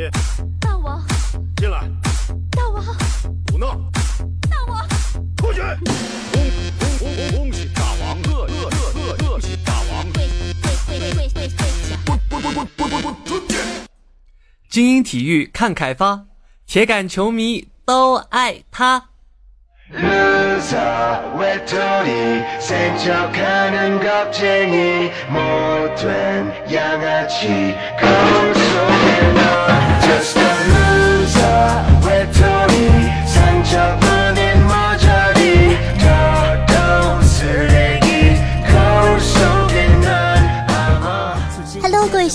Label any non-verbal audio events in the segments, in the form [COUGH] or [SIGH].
爷，大王，进来，大王，胡闹，大王，出去！恭恭恭恭喜大王，贺贺贺贺恭喜大王！跪跪跪跪跪跪下！滚滚滚滚滚滚滚出去！精英体育看开发，铁杆球迷都爱他。Loser 외톨이 센 척하는 겁쟁이 못된 양아치 거울 속에 넌 Just a loser 외톨이 상처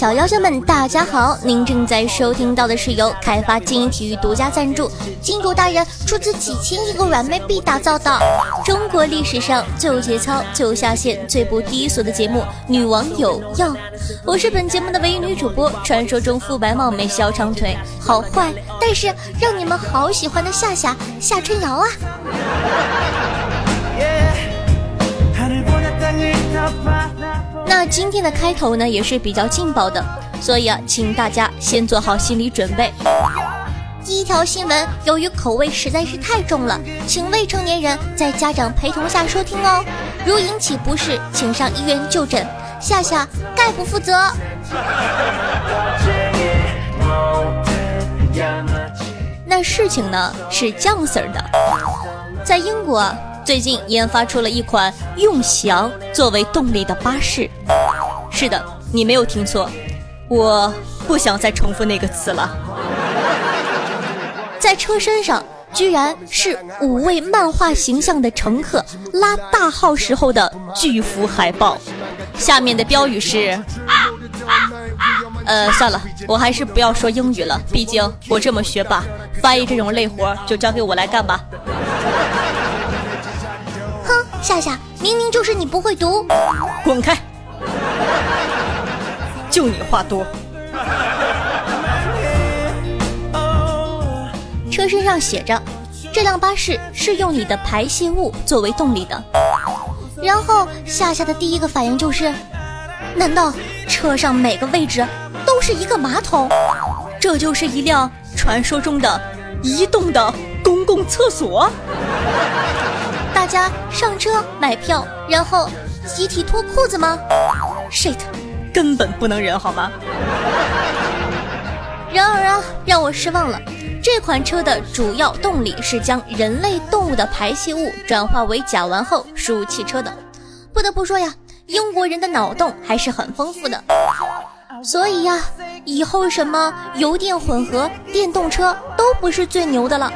小妖精们，大家好！您正在收听到的是由开发精英体育独家赞助，金主大人出资几千亿个软妹币打造的中国历史上最有节操、最有下限、最不低俗的节目《女王有药》。我是本节目的唯一女主播，传说中肤白貌美、小长腿、好坏，但是让你们好喜欢的夏夏夏春瑶啊！那今天的开头呢，也是比较劲爆的，所以啊，请大家先做好心理准备。第一条新闻，由于口味实在是太重了，请未成年人在家长陪同下收听哦，如引起不适，请上医院就诊。下下概不负责。[LAUGHS] 那事情呢，是酱 Sir 的，在英国。最近研发出了一款用翔作为动力的巴士。是的，你没有听错，我不想再重复那个词了。[LAUGHS] 在车身上居然是五位漫画形象的乘客拉大号时候的巨幅海报，下面的标语是。呃，算了，我还是不要说英语了，毕竟我这么学霸，翻译这种累活就交给我来干吧。哼，夏夏，明明就是你不会读。滚开！就你话多。车身上写着，这辆巴士是用你的排泄物作为动力的。然后夏夏的第一个反应就是，难道车上每个位置都是一个马桶？这就是一辆传说中的移动的公共厕所？大家上车买票，然后集体脱裤子吗？shit！根本不能忍好吗？然而啊，让我失望了。这款车的主要动力是将人类动物的排泄物转化为甲烷后输入汽车的。不得不说呀，英国人的脑洞还是很丰富的。所以呀，以后什么油电混合、电动车都不是最牛的了。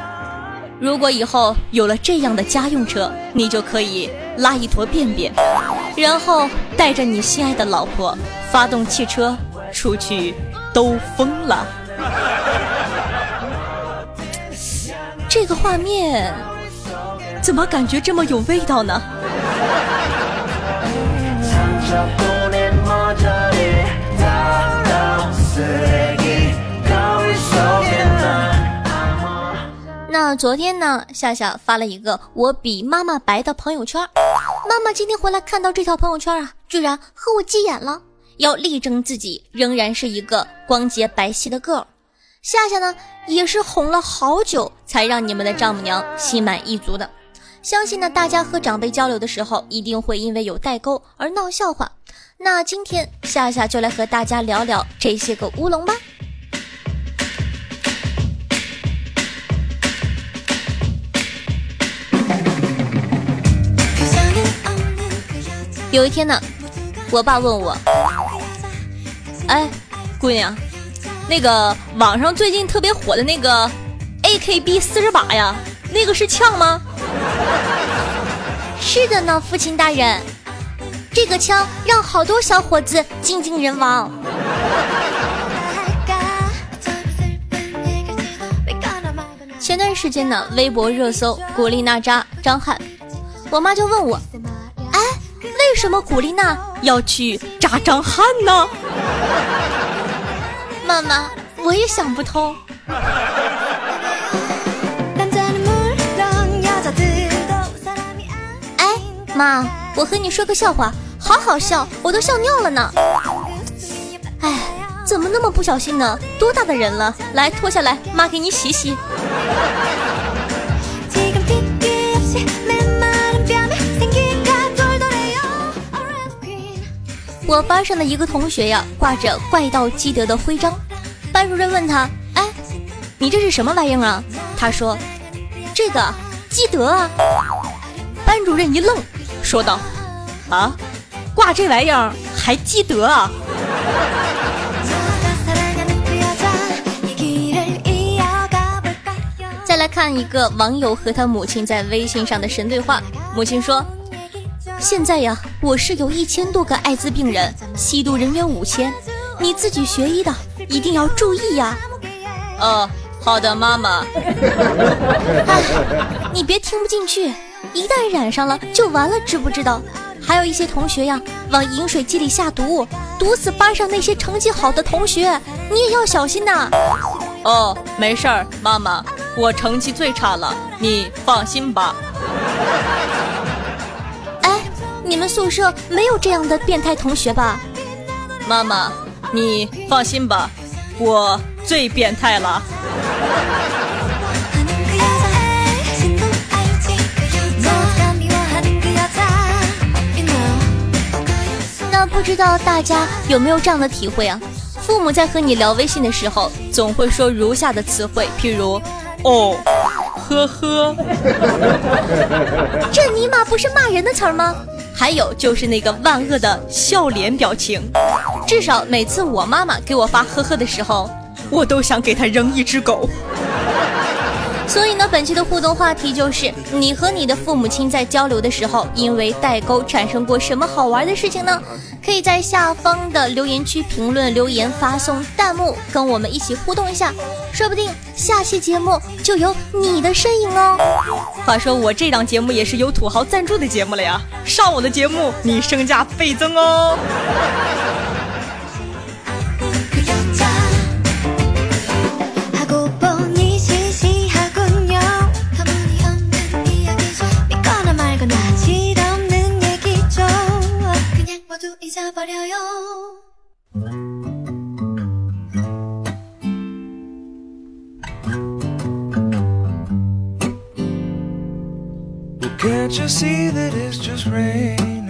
如果以后有了这样的家用车，你就可以拉一坨便便，然后带着你心爱的老婆发动汽车出去兜风了。这个画面怎么感觉这么有味道呢？那昨天呢，夏夏发了一个我比妈妈白的朋友圈，妈妈今天回来看到这条朋友圈啊，居然和我急眼了，要力争自己仍然是一个光洁白皙的个儿。夏夏呢，也是哄了好久，才让你们的丈母娘心满意足的。相信呢，大家和长辈交流的时候，一定会因为有代沟而闹笑话。那今天夏夏就来和大家聊聊这些个乌龙吧。有一天呢，我爸问我：“哎，姑娘，那个网上最近特别火的那个 AKB 四十八呀，那个是枪吗？”是的呢，父亲大人，这个枪让好多小伙子精尽人亡。前段时间呢，微博热搜古力娜扎张翰，我妈就问我，什么古丽娜要去扎张翰呢？[LAUGHS] 妈妈，我也想不通。[LAUGHS] 哎，妈，我和你说个笑话，好好笑，我都笑尿了呢。[LAUGHS] 哎，怎么那么不小心呢？多大的人了？来脱下来，妈给你洗洗。我班上的一个同学呀挂着怪盗基德的徽章班主任问他哎你这是什么玩意儿啊？他说这个基德啊。班主任一愣说道啊挂这玩意儿还基德啊？再来看一个网友和他母亲在微信上的神对话母亲说现在呀我市有一千多个艾滋病人，吸毒人员五千，你自己学医的一定要注意呀。”哦，好的，妈妈。[LAUGHS] 哎，你别听不进去，一旦染上了就完了，知不知道？还有一些同学呀，往饮水机里下毒，毒死班上那些成绩好的同学，你也要小心呐。哦，没事儿，妈妈，我成绩最差了，你放心吧。你们宿舍没有这样的变态同学吧？妈妈，你放心吧，我最变态了。那不知道大家有没有这样的体会啊？父母在和你聊微信的时候，总会说如下的词汇，譬如哦，呵呵。[LAUGHS] 这尼玛不是骂人的词儿吗？还有就是那个万恶的笑脸表情，至少每次我妈妈给我发“呵呵”的时候，我都想给她扔一只狗。所以呢，本期的互动话题就是：你和你的父母亲在交流的时候，因为代沟产生过什么好玩的事情呢？可以在下方的留言区评论留言，发送弹幕，跟我们一起互动一下，说不定下期节目就有你的身影哦。话说我这档节目也是有土豪赞助的节目了呀，上我的节目你身价倍增哦。Can't you see that it's just raining?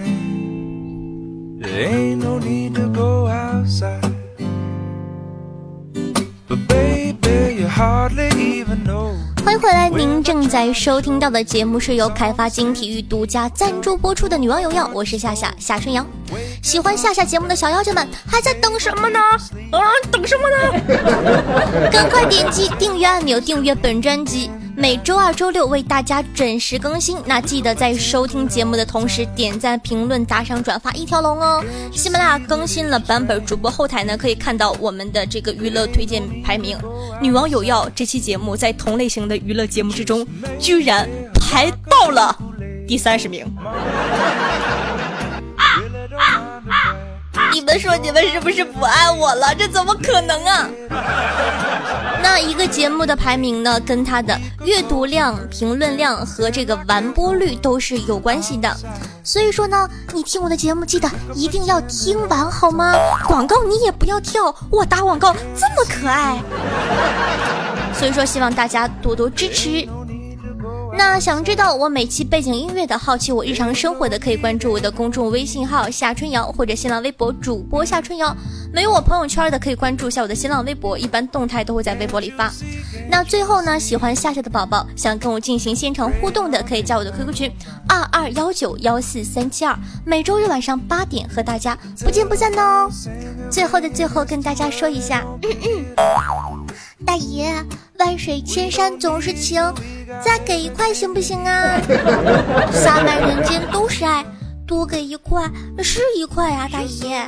There ain't no need to go outside. But baby, you hardly even know. 欢迎回来，您正在收听到的节目是由开发金体育独家赞助播出的《女王有药》，我是夏夏夏春阳。喜欢夏夏节目的小妖精们还在等什么呢？啊，等什么呢？[LAUGHS] 赶快点击订阅按钮，订阅本专辑，每周二、周六为大家准时更新。那记得在收听节目的同时点赞、评论、打赏、转发一条龙哦。喜马拉雅更新了版本主播后台呢，可以看到我们的这个娱乐推荐排名。女王有药这期节目在同类型的娱乐节目之中，居然排到了第三十名。你们说你们是不是不爱我了？这怎么可能啊？那一个节目的排名呢，跟它的阅读量、评论量和这个完播率都是有关系的。所以说呢，你听我的节目记得一定要听完好吗？广告你也不要跳，我打广告这么可爱。所以说，希望大家多多支持。那想知道我每期背景音乐的，好奇我日常生活的，可以关注我的公众微信号夏春瑶或者新浪微博主播夏春瑶。没有我朋友圈的，可以关注一下我的新浪微博，一般动态都会在微博里发。那最后呢，喜欢夏夏的宝宝，想跟我进行现场互动的，可以加我的 QQ 群二二幺九幺四三七二，每周日晚上八点和大家不见不散哦。最后的最后，跟大家说一下，嗯嗯，大爷，万水千山总是情，再给一块行不行啊？[LAUGHS] 洒满人间都是爱，多给一块是一块啊，大爷。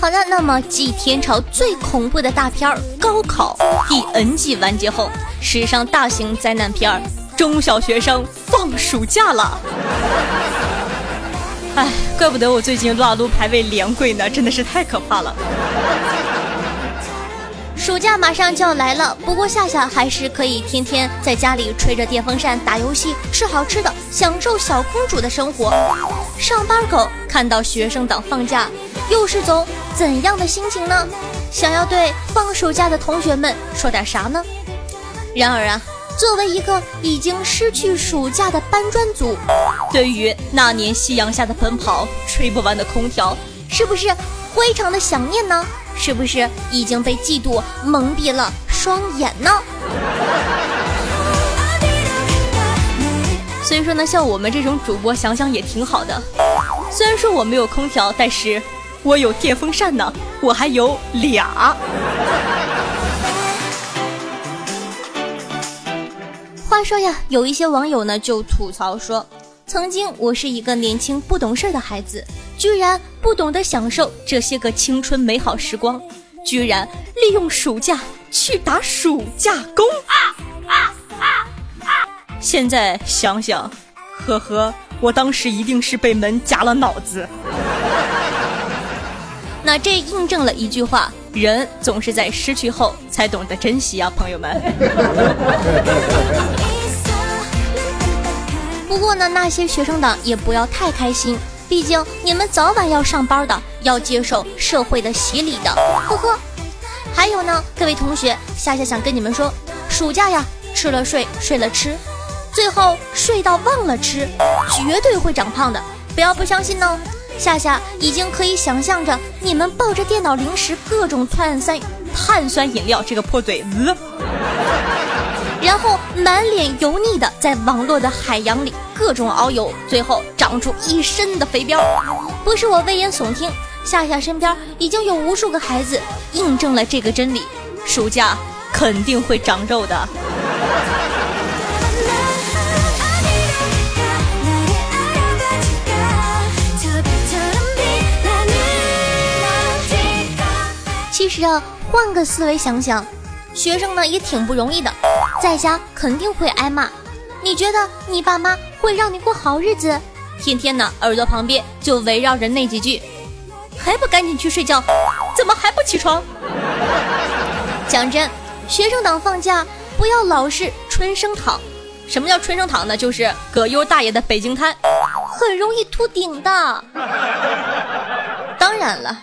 好的，那么继天朝最恐怖的大片儿《高考》第 N 季完结后，史上大型灾难片儿《中小学生放暑假了》。哎，怪不得我最近撸啊撸排位连跪呢，真的是太可怕了。暑假马上就要来了，不过夏夏还是可以天天在家里吹着电风扇打游戏，吃好吃的，享受小公主的生活。上班狗看到学生党放假，又是种怎样的心情呢？想要对放暑假的同学们说点啥呢？然而啊，作为一个已经失去暑假的搬砖族，对于那年夕阳下的奔跑、吹不完的空调，是不是非常的想念呢？是不是已经被嫉妒蒙蔽了双眼呢？[LAUGHS] 所以说呢，像我们这种主播，想想也挺好的。虽然说我没有空调，但是我有电风扇呢，我还有俩。话说呀，有一些网友呢就吐槽说，曾经我是一个年轻不懂事的孩子，居然不懂得享受这些个青春美好时光，居然利用暑假去打暑假工。现在想想，呵呵，我当时一定是被门夹了脑子。那这印证了一句话：人总是在失去后才懂得珍惜啊，朋友们。[LAUGHS] 不过呢，那些学生党也不要太开心，毕竟你们早晚要上班的，要接受社会的洗礼的，呵呵。还有呢，各位同学，夏夏想跟你们说，暑假呀，吃了睡，睡了吃，最后睡到忘了吃，绝对会长胖的，不要不相信呢。夏夏已经可以想象着你们抱着电脑、零食、各种碳酸碳酸饮料，这个破嘴子。然后满脸油腻的在网络的海洋里各种遨游，最后长出一身的肥膘。不是我危言耸听，夏夏身边已经有无数个孩子印证了这个真理：暑假肯定会长肉的。其实啊，换个思维想想，学生呢也挺不容易的，在家肯定会挨骂。你觉得你爸妈会让你过好日子？天天呢，耳朵旁边就围绕着那几句：“还不赶紧去睡觉？怎么还不起床？” [LAUGHS] 讲真，学生党放假不要老是春生躺。什么叫春生躺呢？就是葛优大爷的北京瘫，很容易秃顶的。[LAUGHS] 当然了。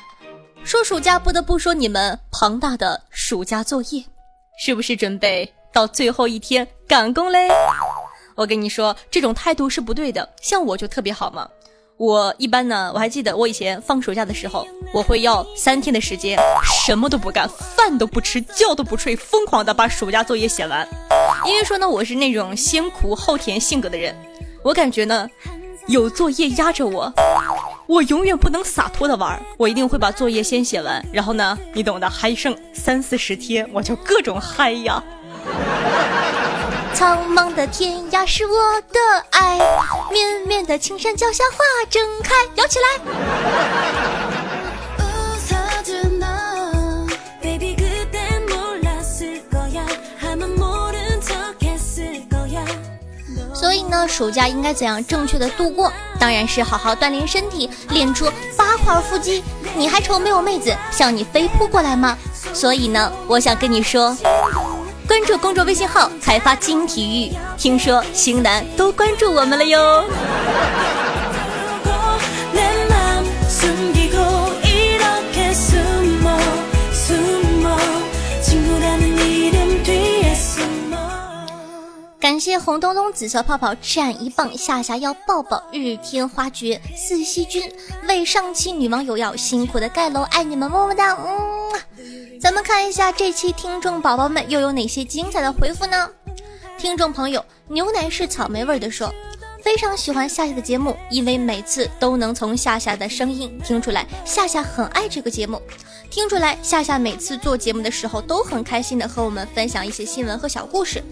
说暑假不得不说你们庞大的暑假作业，是不是准备到最后一天赶工嘞？我跟你说，这种态度是不对的。像我就特别好嘛，我一般呢，我还记得我以前放暑假的时候，我会要三天的时间，什么都不干，饭都不吃，觉都不睡，疯狂的把暑假作业写完。因为说呢，我是那种先苦后甜性格的人，我感觉呢，有作业压着我。我永远不能洒脱的玩，我一定会把作业先写完，然后呢，你懂的，还剩三四十天，我就各种嗨呀。苍茫的天涯是我的爱，绵绵的青山脚下花正开，摇起来。所以呢，暑假应该怎样正确的度过？当然是好好锻炼身体，练出八块腹肌。你还愁没有妹子向你飞扑过来吗？所以呢，我想跟你说，关注公众微信号“开发精体育”，听说型男都关注我们了哟。谢红彤彤、紫色泡泡、战一棒、夏夏要抱抱、日天花绝、四西君为上期女网友要辛苦的盖楼，爱你们么么哒！嗯，咱们看一下这期听众宝宝们又有哪些精彩的回复呢？听众朋友，牛奶是草莓味的说，非常喜欢夏夏的节目，因为每次都能从夏夏的声音听出来夏夏很爱这个节目，听出来夏夏每次做节目的时候都很开心的和我们分享一些新闻和小故事。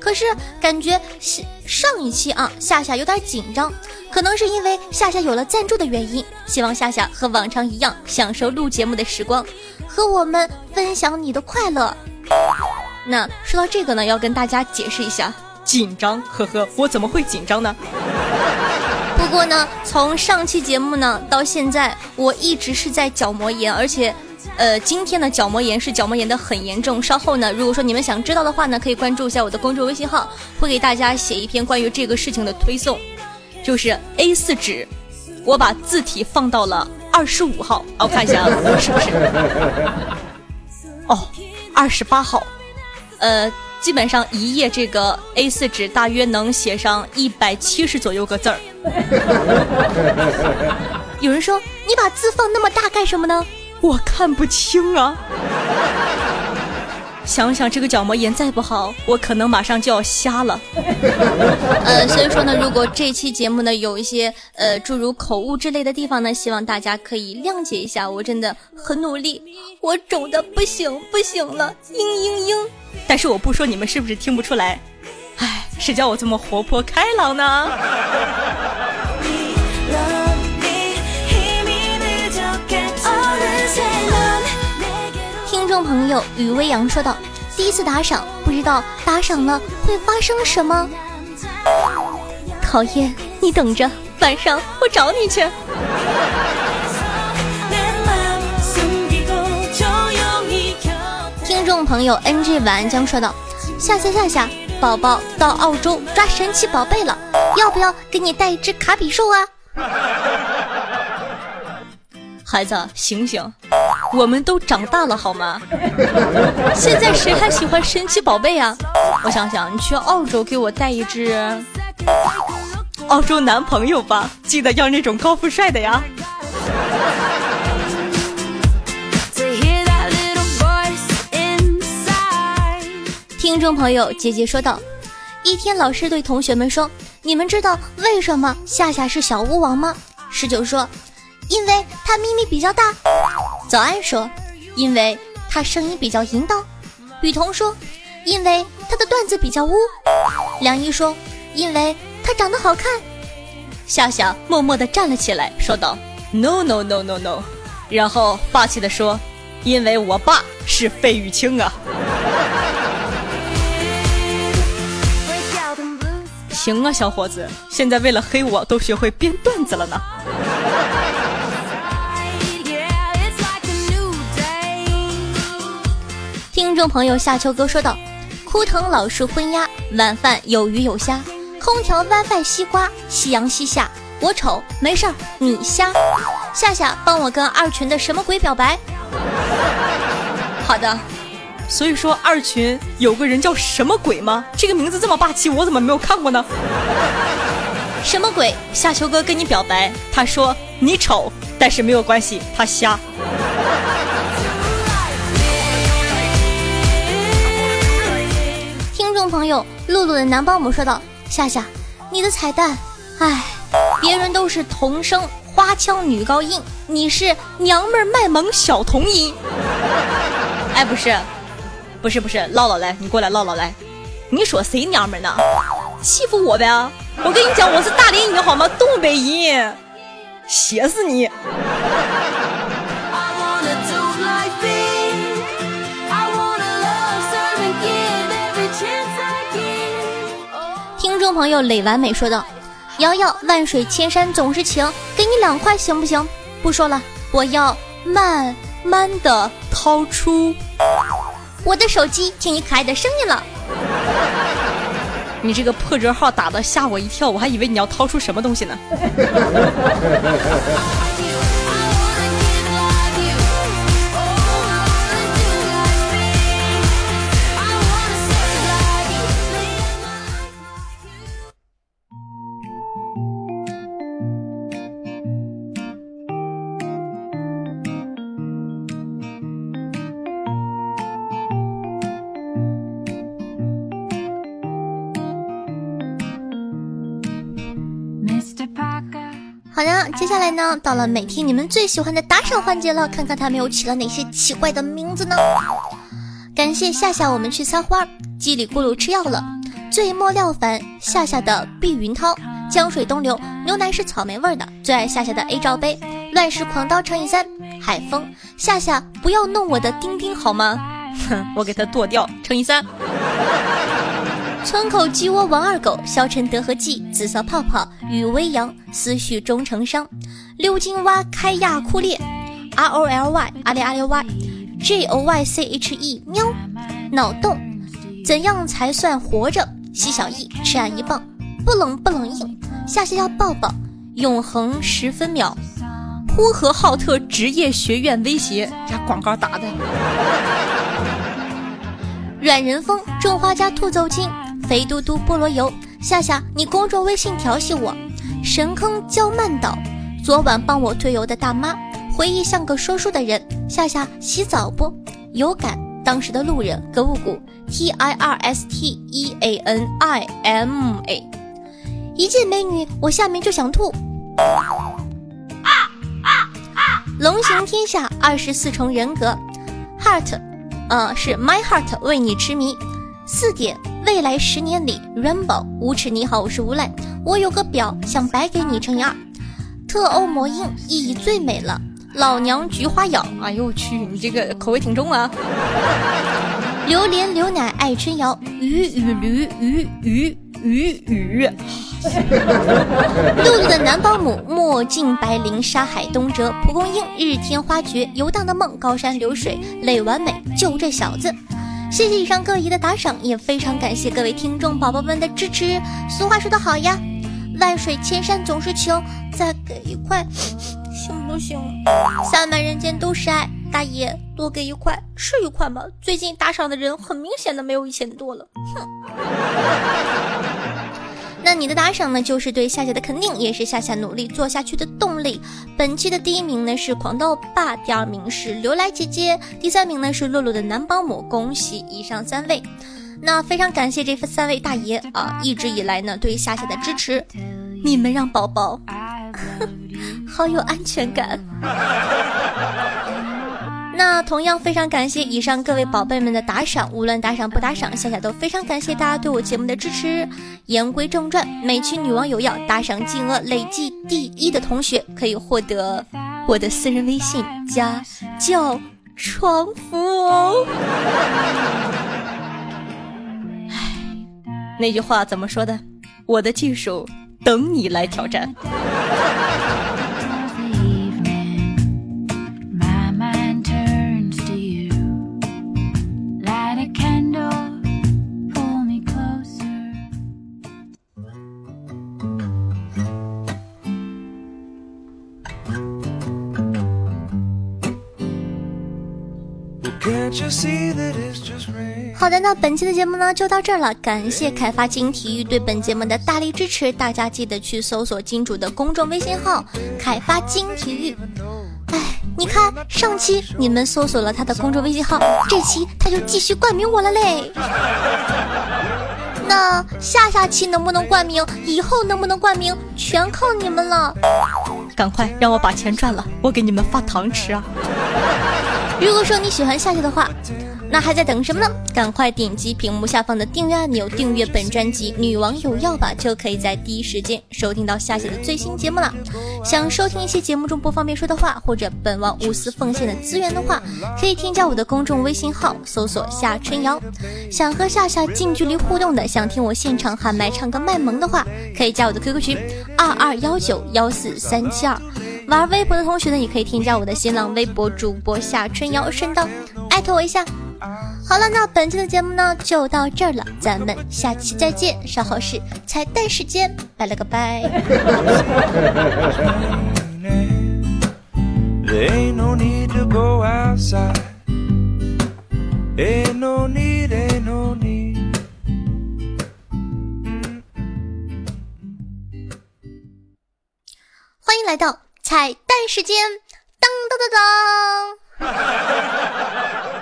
可是感觉上上一期啊，夏夏有点紧张，可能是因为夏夏有了赞助的原因。希望夏夏和往常一样享受录节目的时光，和我们分享你的快乐。那说到这个呢，要跟大家解释一下，紧张，呵呵，我怎么会紧张呢？不过呢，从上期节目呢到现在，我一直是在角膜炎，而且，呃，今天的角膜炎是角膜炎的很严重。稍后呢，如果说你们想知道的话呢，可以关注一下我的公众微信号，会给大家写一篇关于这个事情的推送，就是 A 四纸，我把字体放到了二十五号，啊，我看一下啊，是不是？[LAUGHS] 哦，二十八号。呃，基本上一页这个 A4 纸大约能写上一百七十左右个字儿。[LAUGHS] 有人说你把字放那么大干什么呢？我看不清啊。想想这个角膜炎再不好，我可能马上就要瞎了。[LAUGHS] 呃，所以说呢，如果这期节目呢有一些呃诸如口误之类的地方呢，希望大家可以谅解一下。我真的很努力，我肿的不行不行了，嘤嘤嘤。但是我不说，你们是不是听不出来？唉，谁叫我这么活泼开朗呢？朋友于微阳说道：“第一次打赏，不知道打赏了会发生什么。讨厌，你等着，晚上我找你去。[LAUGHS] ”听众朋友 NG 玩将说道：“夏夏夏夏，宝宝到澳洲抓神奇宝贝了，要不要给你带一只卡比兽啊？” [LAUGHS] 孩子，醒醒，我们都长大了好吗？[LAUGHS] 现在谁还喜欢神奇宝贝啊？我想想，你去澳洲给我带一只澳洲男朋友吧，记得要那种高富帅的呀。听众朋友，姐姐说道：一天，老师对同学们说：“你们知道为什么夏夏是小巫王吗？”十九说：“因为他咪咪比较大。”早安说：“因为他声音比较淫荡。”雨桐说：“因为他的段子比较污。”梁一说：“因为他长得好看。”夏夏默默地站了起来，说道：“No no no no no。”然后霸气地说：“因为我爸是费玉清啊。”行啊，小伙子，现在为了黑我都学会编段子了呢。听众朋友夏秋哥说道：“枯藤老树昏鸦，晚饭有鱼有虾，空调 WiFi 西瓜，夕阳西下，我丑没事儿，你瞎。夏夏帮我跟二群的什么鬼表白？[LAUGHS] 好的。”所以说二群有个人叫什么鬼吗？这个名字这么霸气，我怎么没有看过呢？什么鬼？夏秋哥跟你表白，他说你丑，但是没有关系，他瞎。友，露露的男保姆说道：“夏夏，你的彩蛋，哎，别人都是童声花腔女高音，你是娘们儿卖萌小童音。哎，不是。”不是不是，唠唠来，你过来唠唠来。你说谁娘们呢？欺负我呗！我跟你讲，我是大连音好吗？东北音，写死你！众朋友磊完美说道：“瑶瑶，万水千山总是情，给你两块行不行？不说了，我要慢慢的掏出。”我的手机听你可爱的声音了，你这个破折号打的吓我一跳，我还以为你要掏出什么东西呢。呢，到了每天你们最喜欢的打赏环节了，看看他们又起了哪些奇怪的名字呢？感谢夏夏，我们去撒花，叽里咕噜吃药了，醉莫料凡，夏夏的碧云涛，江水东流，牛奶是草莓味的，最爱夏夏的 A 罩杯，乱世狂刀乘以三，海风，夏夏不要弄我的丁丁好吗？哼，我给他剁掉乘以三。村口鸡窝王二狗，消沉德和记，紫色泡泡，雨微扬，思绪终成伤，溜金蛙开亚库列，R O L Y 阿里阿里 Y，J O Y C H E 喵，脑洞，怎样才算活着？西小艺吃俺一棒，不冷不冷硬，下下要抱抱，永恒十分秒，呼和浩特职业学院威胁，这广告打的。软人风种花家兔走金。肥嘟嘟菠萝油，夏夏，你公众微信调戏我，神坑娇曼岛，昨晚帮我推油的大妈，回忆像个说书的人，夏夏洗澡不？有感，当时的路人，格物谷，T I R S T E A N I M A，一见美女，我下面就想吐。龙行天下，二十四重人格，Heart，呃，是 My Heart 为你痴迷，四点。未来十年里，Rainbow 无耻你好，我是无赖。我有个表想白给你乘以二。特欧魔音意义最美了。老娘菊花咬，哎呦我去，你这个口味挺重啊。[LAUGHS] 榴莲牛奶爱春瑶，鱼与驴鱼鱼鱼鱼。[LAUGHS] 露露的男保姆，墨镜白绫沙海东哲，蒲公英日天花绝，游荡的梦高山流水泪完美，就这小子。谢谢以上各位的打赏，也非常感谢各位听众宝宝们的支持。俗话说得好呀，万水千山总是情，再给一块行不行？洒满人间都是爱，大爷多给一块是一块吗？最近打赏的人很明显的没有以前多了，哼。那你的打赏呢，就是对夏夏的肯定，也是夏夏努力做下去的动力。本期的第一名呢是狂刀霸，第二名是刘来姐姐，第三名呢是露露的男保姆。恭喜以上三位，那非常感谢这三位大爷啊，一直以来呢对夏夏的支持，你们让宝宝 [LAUGHS] 好有安全感。那同样非常感谢以上各位宝贝们的打赏，无论打赏不打赏，夏夏都非常感谢大家对我节目的支持。言归正传，每期女王有要打赏金额累计第一的同学，可以获得我的私人微信加叫床服哦。[LAUGHS] 唉，那句话怎么说的？我的技术等你来挑战。好的，那本期的节目呢就到这儿了，感谢凯发金体育对本节目的大力支持，大家记得去搜索金主的公众微信号“凯发金体育”。哎，你看上期你们搜索了他的公众微信号，这期他就继续冠名我了嘞。[LAUGHS] 那下下期能不能冠名，以后能不能冠名，全靠你们了。赶快让我把钱赚了，我给你们发糖吃啊！如果说你喜欢夏夏的话，那还在等什么呢？赶快点击屏幕下方的订阅按钮，订阅本专辑《女王有药》吧，就可以在第一时间收听到夏夏的最新节目了。想收听一些节目中不方便说的话，或者本王无私奉献的资源的话，可以添加我的公众微信号，搜索夏春瑶。想和夏夏近距离互动的，想听我现场喊麦唱歌卖萌的话，可以加我的 QQ 群二二幺九幺四三七二。玩微博的同学呢，也可以添加我的新浪微博主播夏春瑶，顺道艾特我一下。好了，那本期的节目呢就到这儿了，咱们下期再见。稍后是彩蛋时间，拜了个拜。[LAUGHS] 欢迎来到。彩蛋时间，当当当当！